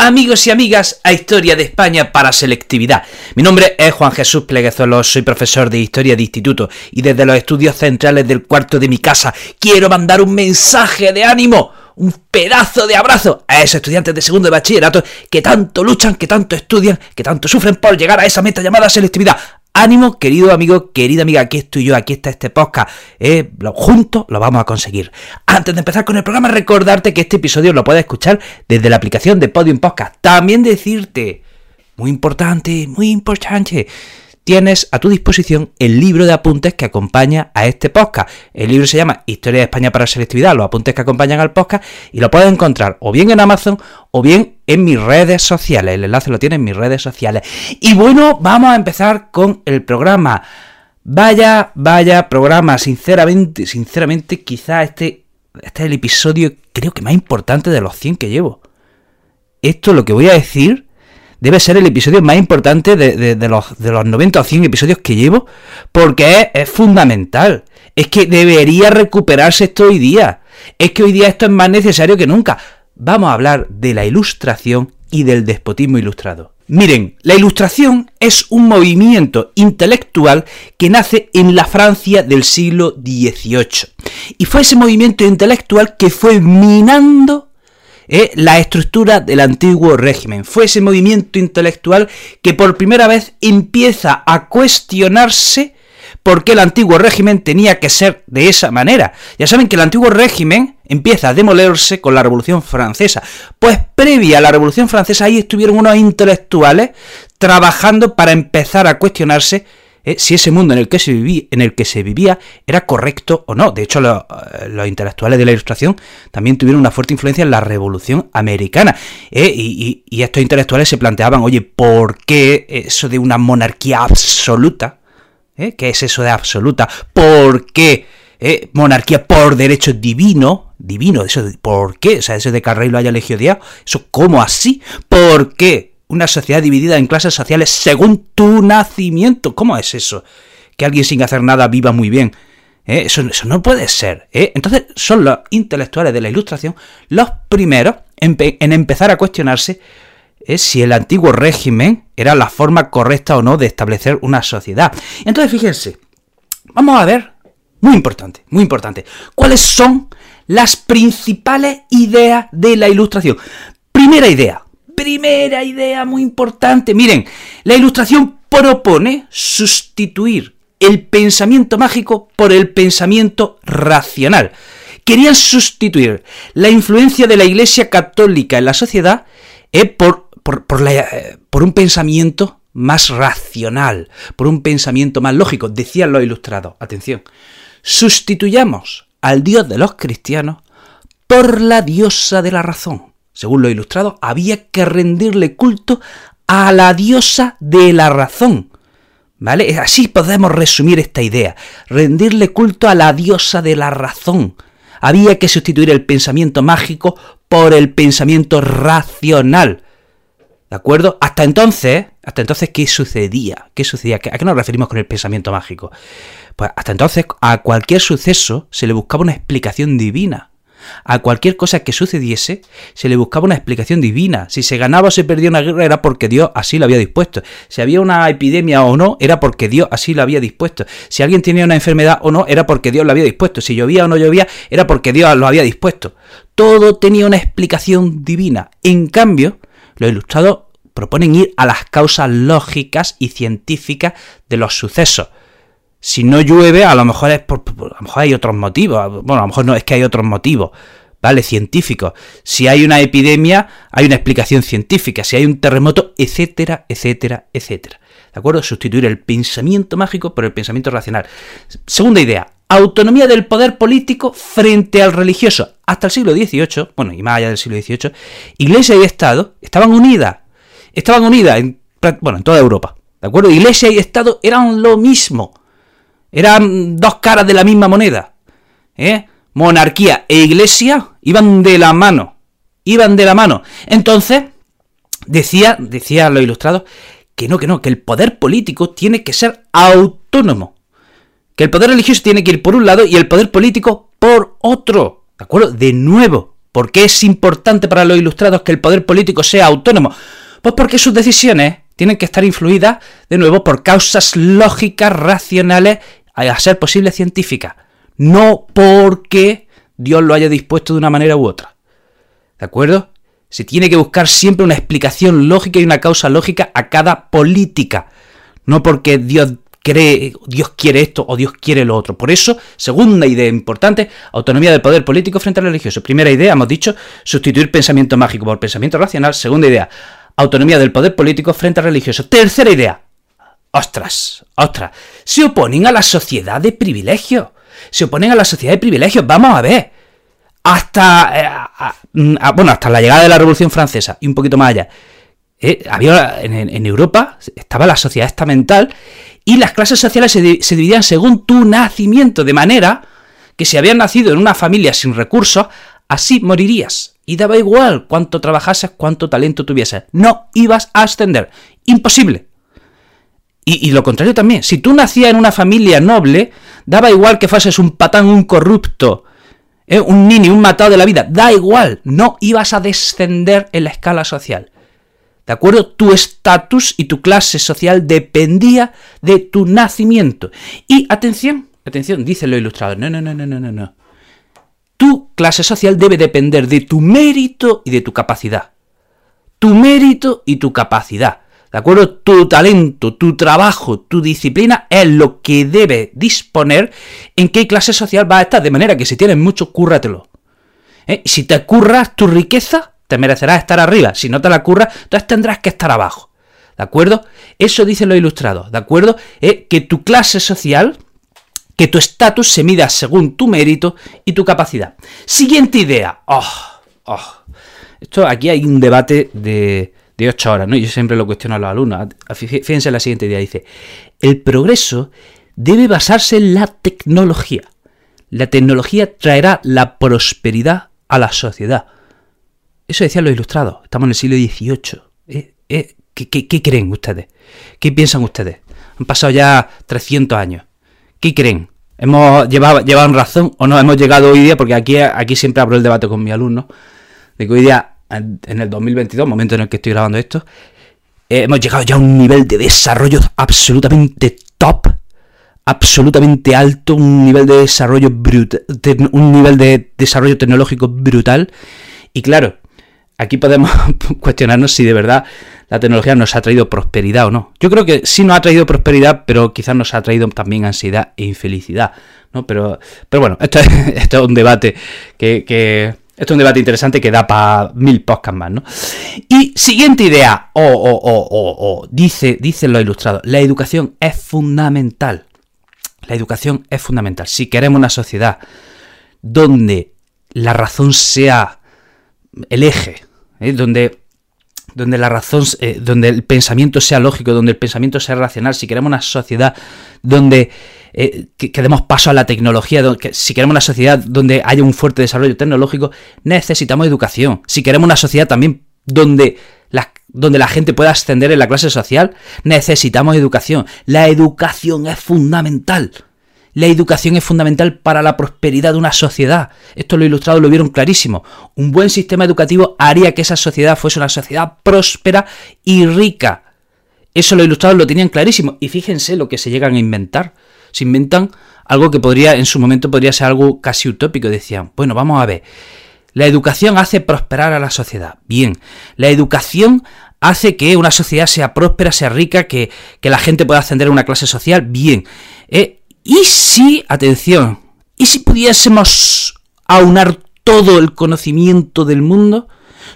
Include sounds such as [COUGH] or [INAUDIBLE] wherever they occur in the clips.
amigos y amigas, a Historia de España para Selectividad. Mi nombre es Juan Jesús Pleguezuelos, soy profesor de Historia de Instituto y desde los estudios centrales del cuarto de mi casa quiero mandar un mensaje de ánimo, un pedazo de abrazo a esos estudiantes de segundo de bachillerato que tanto luchan, que tanto estudian, que tanto sufren por llegar a esa meta llamada selectividad. Ánimo, querido amigo, querida amiga, aquí estoy yo, aquí está este podcast. Eh, juntos lo vamos a conseguir. Antes de empezar con el programa, recordarte que este episodio lo puedes escuchar desde la aplicación de Podium Podcast. También decirte, muy importante, muy importante, tienes a tu disposición el libro de apuntes que acompaña a este podcast. El libro se llama Historia de España para Selectividad, los apuntes que acompañan al podcast, y lo puedes encontrar o bien en Amazon o bien en mis redes sociales. El enlace lo tiene en mis redes sociales. Y bueno, vamos a empezar con el programa. Vaya, vaya programa, sinceramente, sinceramente, quizá este, este es el episodio creo que más importante de los 100 que llevo. Esto lo que voy a decir debe ser el episodio más importante de, los, de los 90 o 100 episodios que llevo, porque es, fundamental. Es que debería recuperarse esto hoy día. Es que hoy día esto es más necesario que nunca. Vamos a hablar de la ilustración y del despotismo ilustrado. Miren, la ilustración es un movimiento intelectual que nace en la Francia del siglo XVIII. Y fue ese movimiento intelectual que fue minando ¿eh? la estructura del antiguo régimen. Fue ese movimiento intelectual que por primera vez empieza a cuestionarse por qué el antiguo régimen tenía que ser de esa manera. Ya saben que el antiguo régimen empieza a demolerse con la Revolución Francesa. Pues previa a la Revolución Francesa ahí estuvieron unos intelectuales trabajando para empezar a cuestionarse eh, si ese mundo en el, que se vivía, en el que se vivía era correcto o no. De hecho, eh, los intelectuales de la Ilustración también tuvieron una fuerte influencia en la Revolución Americana. Eh, y, estos intelectuales se planteaban, oye, ¿por qué eso de una monarquía absoluta? ¿Qué es eso de absoluta? ¿Por qué monarquía por derecho divino? Divino, eso ¿por qué? O sea, eso de que lo haya elegido ¿eso cómo así? ¿Por qué? una sociedad dividida en clases sociales según tu nacimiento. ¿Cómo es eso? Que alguien sin hacer nada viva muy bien. ¿Eh? Eso, no puede ser. ¿eh? Entonces son los intelectuales de la Ilustración los primeros en, empezar a cuestionarse ¿eh? si el antiguo régimen era la forma correcta o no de establecer una sociedad. Entonces fíjense, vamos a ver, muy importante, muy importante, cuáles son las principales ideas de la Ilustración. Primera idea, primera idea muy importante. Miren, la ilustración propone sustituir el pensamiento mágico por el pensamiento racional. Querían sustituir la influencia de la Iglesia Católica en la sociedad eh, por, eh, por un pensamiento más racional, por un pensamiento más lógico, decían los ilustrados. Atención, sustituyamos al Dios de los cristianos por la diosa de la razón según lo ilustrado, había que rendirle culto a la diosa de la razón. ¿Vale? Así podemos resumir esta idea. Rendirle culto a la diosa de la razón. Había que sustituir el pensamiento mágico por el pensamiento racional. ¿De acuerdo? Hasta entonces, hasta entonces, ¿qué sucedía? ¿Qué sucedía? ¿A qué nos referimos con el pensamiento mágico? Pues hasta entonces a cualquier suceso se le buscaba una explicación divina. A cualquier cosa que sucediese se le buscaba una explicación divina. Si se ganaba o se perdía una guerra era porque Dios así lo había dispuesto. Si había una epidemia o no era porque Dios así lo había dispuesto. Si alguien tenía una enfermedad o no era porque Dios lo había dispuesto. Si llovía o no llovía era porque Dios lo había dispuesto. Todo tenía una explicación divina. En cambio, los ilustrados proponen ir a las causas lógicas y científicas de los sucesos. Si no llueve, a lo mejor es por, a lo mejor hay otros motivos. Bueno, a lo mejor no es que hay otros motivos, ¿vale? Científicos. Si hay una epidemia, hay una explicación científica. Si hay un terremoto, etcétera, etcétera, etcétera. ¿De acuerdo? Sustituir el pensamiento mágico por el pensamiento racional. Segunda idea, autonomía del poder político frente al religioso. Hasta el siglo XVIII, bueno, y más allá del siglo XVIII, Iglesia y Estado estaban unidas. Estaban unidas en, bueno, en toda Europa. ¿De acuerdo? Iglesia y Estado eran lo mismo. Eran dos caras de la misma moneda. ¿eh? Monarquía e Iglesia iban de la mano. Iban de la mano. Entonces, decía, decía los ilustrados, que no, que no, que el poder político tiene que ser autónomo. Que el poder religioso tiene que ir por un lado y el poder político por otro. ¿De acuerdo? De nuevo, ¿por qué es importante para los ilustrados que el poder político sea autónomo? Pues porque sus decisiones tienen que estar influidas, de nuevo, por causas lógicas, racionales, a ser posible científicas. No porque Dios lo haya dispuesto de una manera u otra. ¿De acuerdo? Se tiene que buscar siempre una explicación lógica y una causa lógica a cada política. No porque Dios Dios quiere esto o Dios quiere lo otro. Por eso, segunda idea importante, autonomía del poder político frente al religioso. Primera idea, hemos dicho, sustituir pensamiento mágico por pensamiento racional. Segunda idea, autonomía del poder político frente al religioso. Tercera idea, ostras, ostras, se oponen a la sociedad de privilegios. Se oponen a la sociedad de privilegios. Vamos a ver. Hasta, eh, bueno, hasta la llegada de la Revolución Francesa y un poquito más allá. Eh, había en, en, Europa estaba la sociedad estamental y las clases sociales se, dividían según tu nacimiento, de manera que si habías nacido en una familia sin recursos, así morirías. Y daba igual cuánto trabajases, cuánto talento tuvieses. No ibas a ascender. Imposible. Y, lo contrario también. Si tú nacías en una familia noble, daba igual que fueses un patán, un corrupto, ¿eh? un nini, un matado de la vida. Da igual. No ibas a descender en la escala social. ¿De acuerdo? Tu estatus y tu clase social dependía de tu nacimiento. Y atención, atención, dice lo ilustrado. No, no, no, no, no, no. Tu clase social debe depender de tu mérito y de tu capacidad. Tu mérito y tu capacidad. ¿De acuerdo? Tu talento, tu trabajo, tu disciplina es lo que debe disponer en qué clase social vas a estar. De manera que si tienes mucho, cúrratelo. ¿Eh? Si te curras tu riqueza, te merecerás estar arriba. Si no te la curras, entonces tendrás que estar abajo. ¿De acuerdo? Eso dicen los ilustrados. ¿De acuerdo? Que tu clase social, que tu estatus se mida según tu mérito y tu capacidad. Siguiente idea. Oh, oh. Esto aquí hay un debate de, de ocho horas, ¿no? Yo siempre lo cuestiono a los alumnos. Fíjense en la siguiente idea. Dice, el progreso debe basarse en la tecnología. La tecnología traerá la prosperidad a la sociedad. Eso decían los ilustrados. Estamos en el siglo XVIII. ¿Eh? ¿Eh? ¿Qué, creen ustedes? ¿Qué piensan ustedes? Han pasado ya 300 años. ¿Qué creen? ¿Hemos llevado, llevado razón o no hemos llegado hoy día? Porque aquí, aquí siempre abro el debate con mi alumno. De que hoy día, en el 2022, momento en el que estoy grabando esto, eh, hemos llegado ya a un nivel de desarrollo absolutamente top absolutamente alto, un nivel de desarrollo brutal, un nivel de desarrollo tecnológico brutal. Y claro, aquí podemos [LAUGHS] cuestionarnos si de verdad la tecnología nos ha traído prosperidad o no. Yo creo que sí nos ha traído prosperidad, pero quizás nos ha traído también ansiedad e infelicidad. ¿no? Pero, pero bueno, esto es, [LAUGHS] un debate que, esto es un debate interesante que da para mil podcasts más, ¿no? Y siguiente idea, o, o, o, o, dice, dicen los ilustrados, la educación es fundamental. La educación es fundamental. Si queremos una sociedad donde la razón sea el eje, ¿eh? donde, donde la razón, eh, donde el pensamiento sea lógico, donde el pensamiento sea racional, si queremos una sociedad donde eh, demos paso a la tecnología, si queremos una sociedad donde haya un fuerte desarrollo tecnológico, necesitamos educación. Si queremos una sociedad también donde donde la gente pueda ascender en la clase social, necesitamos educación. La educación es fundamental. La educación es fundamental para la prosperidad de una sociedad. Esto lo ilustrado lo vieron clarísimo. Un buen sistema educativo haría que esa sociedad fuese una sociedad próspera y rica. Eso lo ilustrados lo tenían clarísimo. Y fíjense lo que se llegan a inventar. Se inventan algo que podría, en su momento podría ser algo casi utópico. Decían, bueno, vamos a ver. La educación hace prosperar a la sociedad. Bien, la educación hace que una sociedad sea próspera, sea rica, que, la gente pueda ascender a una clase social, bien. Eh, y si, atención, y si pudiésemos aunar todo el conocimiento del mundo,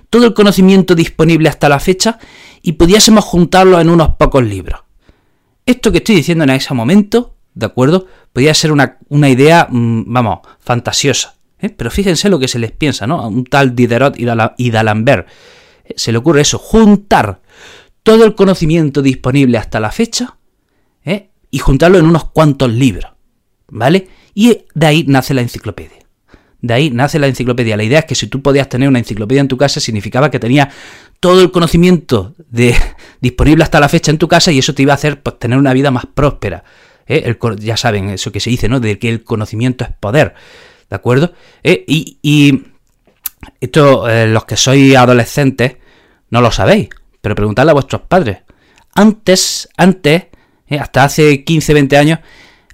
todo el conocimiento disponible hasta la fecha, y pudiésemos juntarlo en unos pocos libros. Esto que estoy diciendo en ese momento, ¿de acuerdo? Podría ser una, idea, mm, vamos, fantasiosa. ¿eh? Pero fíjense lo que se les piensa, ¿no? A un tal Diderot y D'Alembert. ¿eh? Se le ocurre eso, juntar todo el conocimiento disponible hasta la fecha ¿eh? Y juntarlo en unos cuantos libros, ¿vale? Y de ahí nace la enciclopedia. De ahí nace la enciclopedia. La idea es que si tú podías tener una enciclopedia en tu casa, significaba que tenía todo el conocimiento de, [LAUGHS] disponible hasta la fecha en tu casa y eso te iba a hacer pues, tener una vida más próspera. ¿eh? ya saben eso que se dice, ¿no? De que el conocimiento es poder. ¿De acuerdo? ¿Eh? Y, esto, eh, los que sois adolescentes, no lo sabéis, pero preguntadle a vuestros padres. Antes, antes, hasta hace 15, 20 años,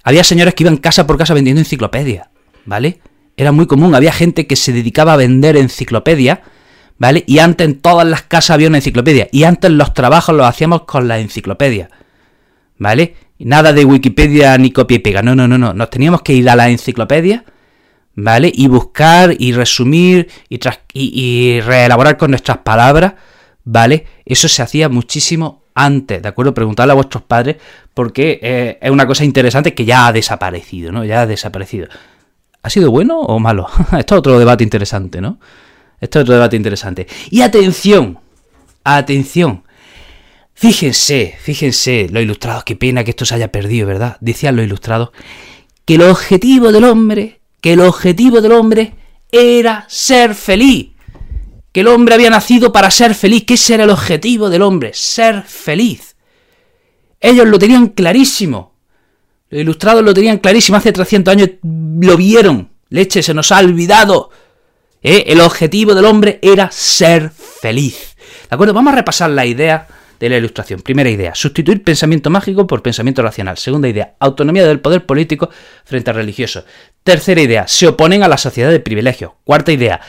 había señores que iban casa por casa vendiendo enciclopedias, ¿vale? Era muy común, había gente que se dedicaba a vender enciclopedias, ¿vale? Y antes en todas las casas había una enciclopedia. Y antes los trabajos los hacíamos con la enciclopedia, ¿vale? nada de Wikipedia ni copia y pega. No, no, no, no. Nos teníamos que ir a la enciclopedia, ¿vale? Y buscar y resumir y, y, reelaborar con nuestras palabras, ¿vale? Eso se hacía muchísimo antes, ¿de acuerdo? Preguntarle a vuestros padres porque eh, es una cosa interesante que ya ha desaparecido, ¿no? Ya ha desaparecido. ¿Ha sido bueno o malo? [LAUGHS] Esto es otro debate interesante, ¿no? Esto es otro debate interesante. Y atención, atención. Fíjense, fíjense, los ilustrados, qué pena que esto se haya perdido, ¿verdad? Decían los ilustrados que el objetivo del hombre, que el objetivo del hombre era ser feliz. Que el hombre había nacido para ser feliz, que era el objetivo del hombre, ser feliz. Ellos lo tenían clarísimo. Los ilustrados lo tenían clarísimo, hace 300 años lo vieron. Leche, se nos ha olvidado. ¿Eh? El objetivo del hombre era ser feliz. ¿De acuerdo? Vamos a repasar la idea de la ilustración. Primera idea, sustituir pensamiento mágico por pensamiento racional. Segunda idea, autonomía del poder político frente al religioso. Tercera idea, se oponen a la sociedad de privilegio. Cuarta idea,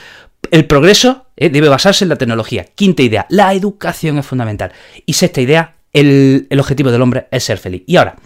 el progreso ¿eh? debe basarse en la tecnología. Quinta idea, la educación es fundamental. Y sexta idea, el, objetivo del hombre es ser feliz. Y ahora,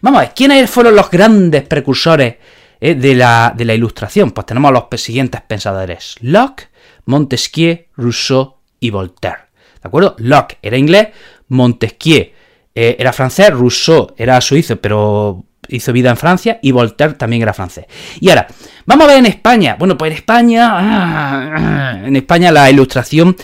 vamos a ver, ¿quiénes fueron los grandes precursores eh, de, la, de la ilustración? Pues tenemos a los siguientes pensadores. Locke, Montesquieu, Rousseau y Voltaire. ¿De acuerdo? Locke era inglés, Montesquieu eh, era francés, Rousseau era suizo, pero hizo vida en Francia, y Voltaire también era francés. Y ahora, vamos a ver en España. Bueno, pues en España, ah, en España la ilustración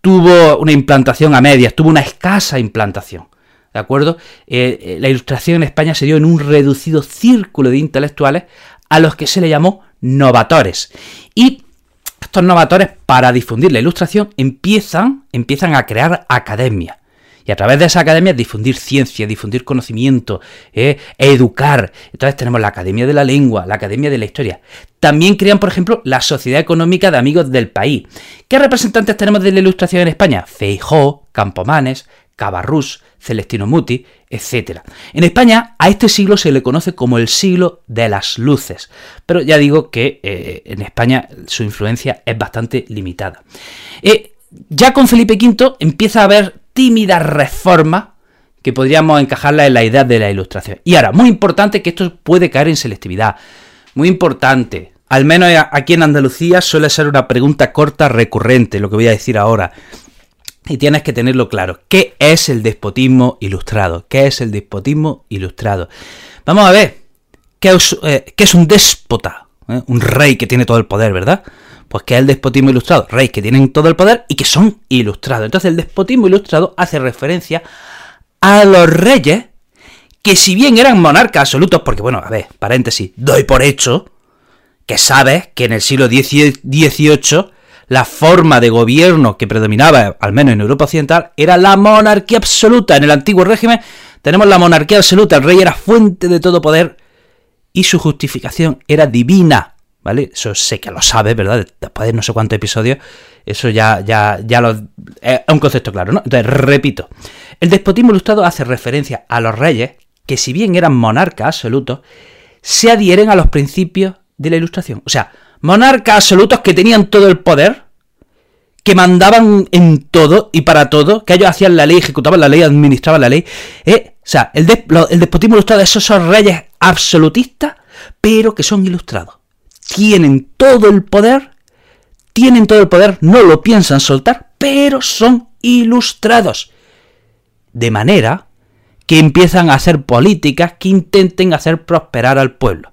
tuvo una implantación a medias, tuvo una escasa implantación. ¿De acuerdo? Eh, eh, la ilustración en España se dio en un reducido círculo de intelectuales a los que se le llamó novatores. Y estos novatores, para difundir la ilustración, empiezan, empiezan a crear academias. Y a través de esa academia difundir ciencia, difundir conocimiento, eh, educar. Entonces tenemos la Academia de la Lengua, la Academia de la Historia. También crean, por ejemplo, la Sociedad Económica de Amigos del País. ¿Qué representantes tenemos de la Ilustración en España? Feijó, Campomanes, Cabarrús, Celestino Muti, etc. En España a este siglo se le conoce como el siglo de las luces, pero ya digo que eh, en España su influencia es bastante limitada. Eh, ya con Felipe V empieza a haber tímidas reformas que podríamos encajarla en la idea de la ilustración. Y ahora, muy importante que esto puede caer en selectividad. Muy importante. Al menos aquí en Andalucía suele ser una pregunta corta recurrente, lo que voy a decir ahora. Y tienes que tenerlo claro. ¿Qué es el despotismo ilustrado? ¿Qué es el despotismo ilustrado? Vamos a ver. ¿Qué es, eh, un déspota? ¿Eh? Un rey que tiene todo el poder, ¿verdad? Pues que es el despotismo ilustrado. Reyes que tienen todo el poder y que son ilustrados. Entonces el despotismo ilustrado hace referencia a los reyes que si bien eran monarcas absolutos, porque bueno, a ver, paréntesis, doy por hecho que sabes que en el siglo XVIII la forma de gobierno que predominaba, al menos en Europa Occidental, era la monarquía absoluta. En el antiguo régimen tenemos la monarquía absoluta, el rey era fuente de todo poder y su justificación era divina. ¿Vale? Eso sé que lo sabes, ¿verdad? Después de no sé cuántos episodios, eso ya, ya, ya lo, es un concepto claro, ¿no? Entonces, repito, el despotismo ilustrado hace referencia a los reyes que si bien eran monarcas absolutos, se adhieren a los principios de la ilustración. O sea, monarcas absolutos que tenían todo el poder, que mandaban en todo y para todo, que ellos hacían la ley, ejecutaban la ley, administraban la ley. ¿eh? O sea, el, el despotismo ilustrado, esos son reyes absolutistas, pero que son ilustrados. Tienen todo el poder, tienen todo el poder, no lo piensan soltar, pero son ilustrados. De manera que empiezan a hacer políticas que intenten hacer prosperar al pueblo.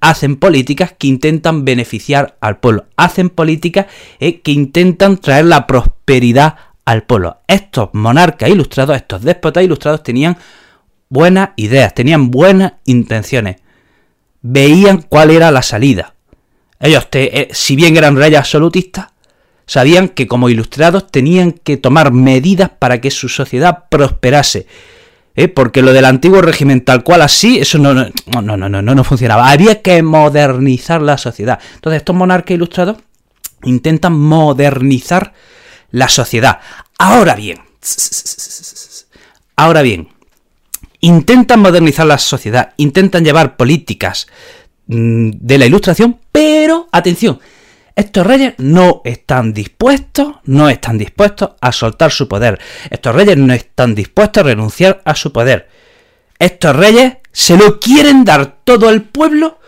hacen políticas que intentan beneficiar al pueblo. Hacen políticas eh, que intentan traer la prosperidad al pueblo. Estos monarcas ilustrados, estos déspotas ilustrados tenían buenas ideas, tenían buenas intenciones. Veían cuál era la salida. Ellos, eh, si bien eran reyes absolutistas, sabían que como ilustrados tenían que tomar medidas para que su sociedad prosperase ¿eh? porque lo del antiguo régimen tal cual así, eso no no, no, no, no, no funcionaba. Había que modernizar la sociedad. Entonces estos monarcas ilustrados intentan modernizar la sociedad. Ahora bien, ahora bien, intentan modernizar la sociedad, intentan llevar políticas de la ilustración, pero atención, estos reyes no están dispuestos, no están dispuestos a soltar su poder. Estos reyes no están dispuestos a renunciar a su poder. Estos reyes se lo quieren dar todo al pueblo,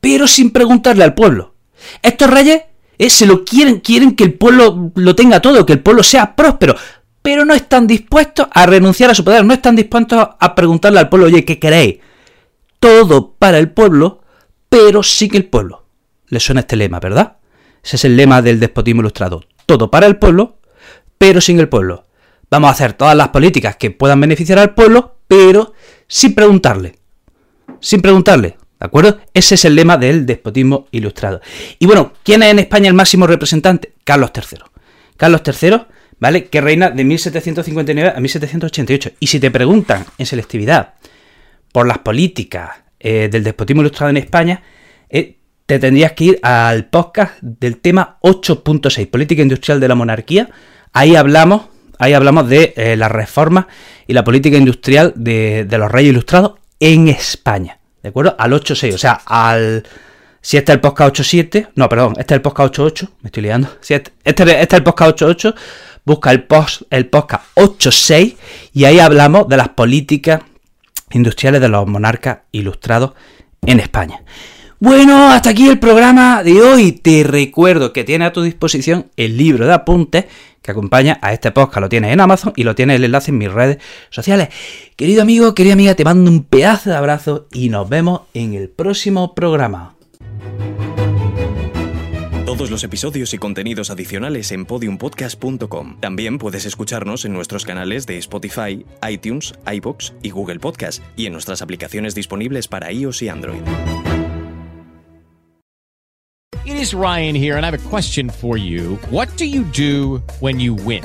pero sin preguntarle al pueblo. Estos reyes eh, se lo quieren, quieren que el pueblo lo tenga todo, que el pueblo sea próspero, pero no están dispuestos a renunciar a su poder, no están dispuestos a preguntarle al pueblo, oye, ¿qué queréis? Todo para el pueblo, pero sin el pueblo. Le suena este lema, ¿verdad? Ese es el lema del despotismo ilustrado. Todo para el pueblo, pero sin el pueblo. Vamos a hacer todas las políticas que puedan beneficiar al pueblo, pero sin preguntarle. Sin preguntarle. ¿De acuerdo? Ese es el lema del despotismo ilustrado. Y bueno, ¿quién es en España el máximo representante? Carlos III. Carlos III, ¿vale? Que reina de 1759 a 1788. Y si te preguntan en selectividad por las políticas eh, del despotismo ilustrado en España, eh, te tendrías que ir al podcast del tema 8.6, Política Industrial de la Monarquía. Ahí hablamos, ahí hablamos de eh, la reforma y la política industrial de, los reyes ilustrados en España. ¿De acuerdo? Al 8.6, o sea, al... Si este es el podcast 8.7, no, perdón, este es el podcast 8.8, me estoy liando. Si este, este, este, es el podcast 8.8, busca el, post, el podcast 8.6 y ahí hablamos de las políticas industriales de los monarcas ilustrados en España. Bueno, hasta aquí el programa de hoy. Te recuerdo que tiene a tu disposición el libro de apuntes que acompaña a este podcast. Lo tienes en Amazon y lo tienes el enlace en mis redes sociales. Querido amigo, querida amiga, te mando un pedazo de abrazo y nos vemos en el próximo programa. Todos los episodios y contenidos adicionales en podiumpodcast.com. También puedes escucharnos en nuestros canales de Spotify, iTunes, iBox y Google Podcast y en nuestras aplicaciones disponibles para iOS y Android. It is Ryan here, and I have a question for you. What do you do when you win?